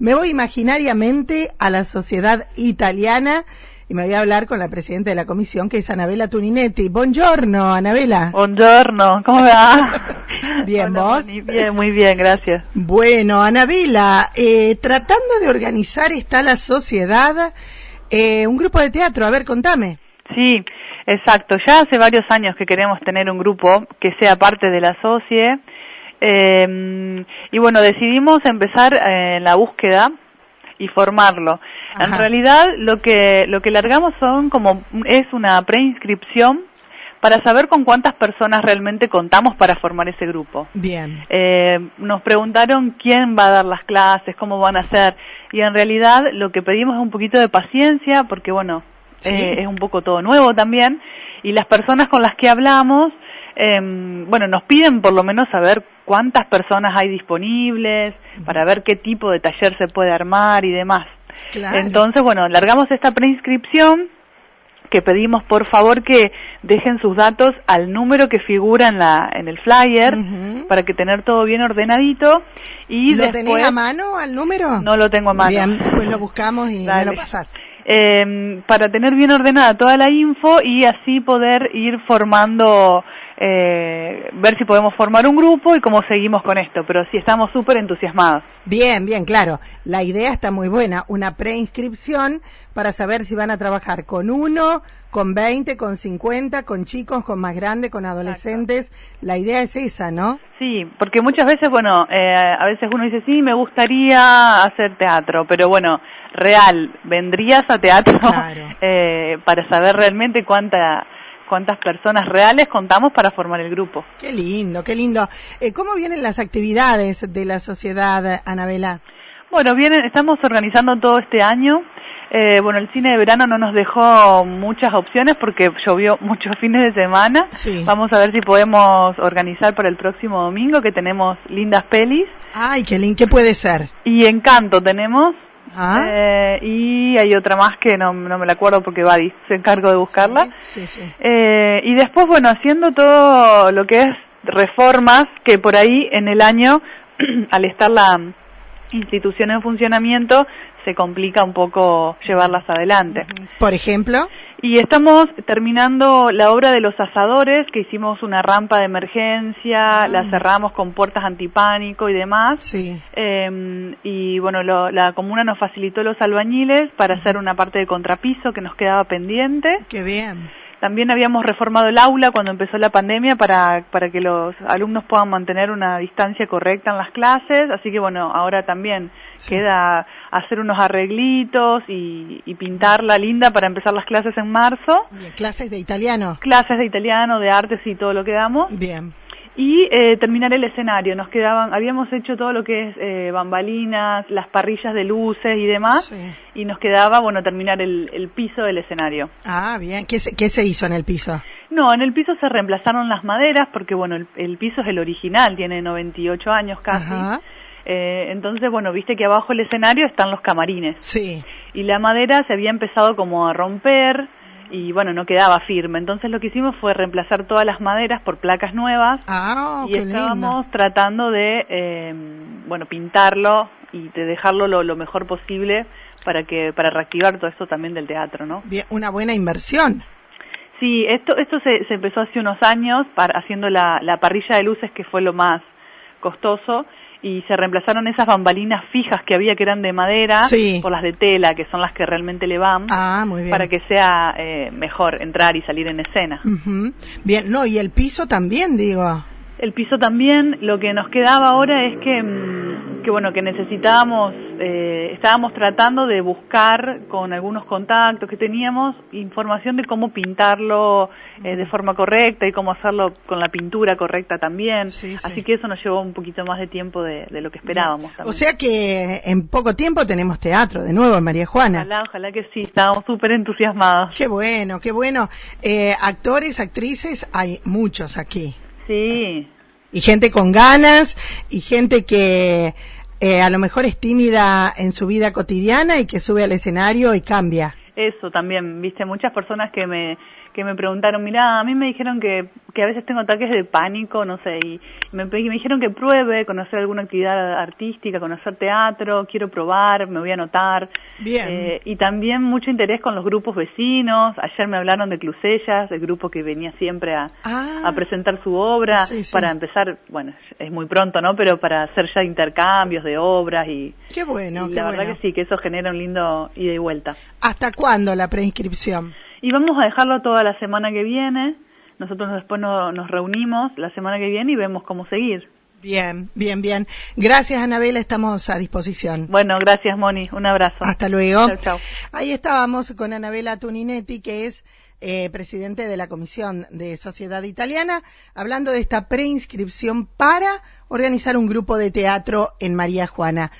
Me voy imaginariamente a la sociedad italiana y me voy a hablar con la presidenta de la comisión, que es Anabela Tuninetti. Buongiorno, Anabela. Buongiorno, ¿cómo va? bien, ¿vos? Muy bien, muy bien, gracias. Bueno, Anabela, eh, tratando de organizar está la sociedad, eh, un grupo de teatro, a ver, contame. Sí, exacto. Ya hace varios años que queremos tener un grupo que sea parte de la SOCIE. Eh, y bueno, decidimos empezar en la búsqueda y formarlo. En realidad lo que lo que largamos son como es una preinscripción para saber con cuántas personas realmente contamos para formar ese grupo. Bien. Eh, nos preguntaron quién va a dar las clases, cómo van a ser, y en realidad lo que pedimos es un poquito de paciencia, porque bueno, eh, es un poco todo nuevo también, y las personas con las que hablamos, eh, bueno, nos piden por lo menos saber cuántas personas hay disponibles, para ver qué tipo de taller se puede armar y demás. Entonces, bueno, largamos esta preinscripción que pedimos por favor que dejen sus datos al número que figura en la en el flyer para que tener todo bien ordenadito y ¿Lo tenés a mano al número? No lo tengo a mano. Bien, después lo buscamos y me lo pasás. Eh, para tener bien ordenada toda la info y así poder ir formando eh, ver si podemos formar un grupo y cómo seguimos con esto, pero sí estamos súper entusiasmados. Bien, bien, claro. La idea está muy buena, una preinscripción para saber si van a trabajar con uno, con 20, con 50, con chicos, con más grandes, con adolescentes. La idea es esa, ¿no? Sí, porque muchas veces, bueno, eh, a veces uno dice, sí, me gustaría hacer teatro, pero bueno, real, ¿vendrías a teatro eh, para saber realmente cuánta cuántas personas reales contamos para formar el grupo. Qué lindo, qué lindo. Eh, ¿Cómo vienen las actividades de la sociedad, Anabela? Bueno, vienen, estamos organizando todo este año. Eh, bueno, el cine de verano no nos dejó muchas opciones porque llovió muchos fines de semana. Vamos a ver si podemos organizar para el próximo domingo que tenemos lindas pelis. Ay, qué lindo, ¿qué puede ser? Y Encanto tenemos Ah. Eh, y hay otra más que no, no me la acuerdo porque Buddy se encargó de buscarla. Eh, y después, bueno, haciendo todo lo que es reformas que por ahí en el año, al estar la institución en funcionamiento, se complica un poco llevarlas adelante. Por ejemplo. Y estamos terminando la obra de los asadores, que hicimos una rampa de emergencia, la ah. cerramos con puertas antipánico y demás. Sí. Eh, y bueno, la comuna nos facilitó los albañiles para hacer una parte de contrapiso que nos quedaba pendiente. Qué bien. También habíamos reformado el aula cuando empezó la pandemia para, para que los alumnos puedan mantener una distancia correcta en las clases, así que bueno, ahora también queda hacer unos arreglitos y, y, pintarla linda para empezar las clases en marzo. ¿Clases de italiano? Clases de italiano, de artes y todo lo que damos. Bien y eh, terminar el escenario. Nos quedaban, habíamos hecho todo lo que es eh, bambalinas, las parrillas de luces y demás, y nos quedaba, bueno, terminar el, el, piso del escenario. Ah, bien. ¿Qué se, ¿Qué se hizo en el piso? No, en el piso se reemplazaron las maderas, porque bueno, el, piso es el original, tiene 98 años casi. Eh, entonces, bueno, viste que abajo del escenario están los camarines. Sí. Y la madera se había empezado como a romper, y bueno, no quedaba firme. Entonces lo que hicimos fue reemplazar todas las maderas por placas nuevas ah, y estábamos tratando de, eh, bueno, pintarlo y de dejarlo lo, mejor posible para que para reactivar todo esto también del teatro, ¿no? Bien, una buena inversión. Sí, esto esto se, se empezó hace unos años para, haciendo la, la parrilla de luces que fue lo más costoso y se reemplazaron esas bambalinas fijas que había que eran de madera por las de tela, que son las que realmente le van, ah, para que sea eh, mejor entrar y salir en escena. Bien, no, y el piso también, digo. El piso también, lo que nos quedaba ahora es que, mm, que bueno, que necesitábamos, eh, estábamos tratando de buscar con algunos contactos que teníamos información de cómo pintarlo eh, de forma correcta y cómo hacerlo con la pintura correcta también. Así que eso nos llevó un poquito más de tiempo de, lo que esperábamos. O sea que en poco tiempo tenemos teatro de nuevo, María Juana. Ojalá, ojalá que sí, estamos súper entusiasmados. Qué bueno, qué bueno. Eh, actores, actrices, hay muchos aquí. Sí. Y gente con ganas y gente que eh, a lo mejor es tímida en su vida cotidiana y que sube al escenario y cambia. Eso también, viste, muchas personas que me, que me preguntaron, mira, a mí me dijeron que, que a veces tengo ataques de pánico, no sé, y me, me dijeron que pruebe conocer alguna actividad artística, conocer teatro, quiero probar, me voy a anotar. Bien. Eh, y también mucho interés con los grupos vecinos. Ayer me hablaron de Clusellas, el grupo que venía siempre a, Ah. a presentar su obra Sí, sí. para empezar, bueno, es muy pronto, ¿no? Pero para hacer ya intercambios de obras y, Qué bueno, y qué la verdad que sí, que eso genera un lindo ida y vuelta. ¿Hasta cuándo la preinscripción? Y vamos a dejarlo toda la semana que viene. Nosotros después no- nos reunimos la semana que viene y vemos cómo seguir. Bien, bien, bien. Gracias, Anabela, estamos a disposición. Bueno, gracias Moni, un abrazo. Hasta luego. Chau, chau. Ahí estábamos con Anabela Tuninetti, que es eh, presidente de la Comisión de Sociedad Italiana, hablando de esta preinscripción para organizar un grupo de teatro en María Juana.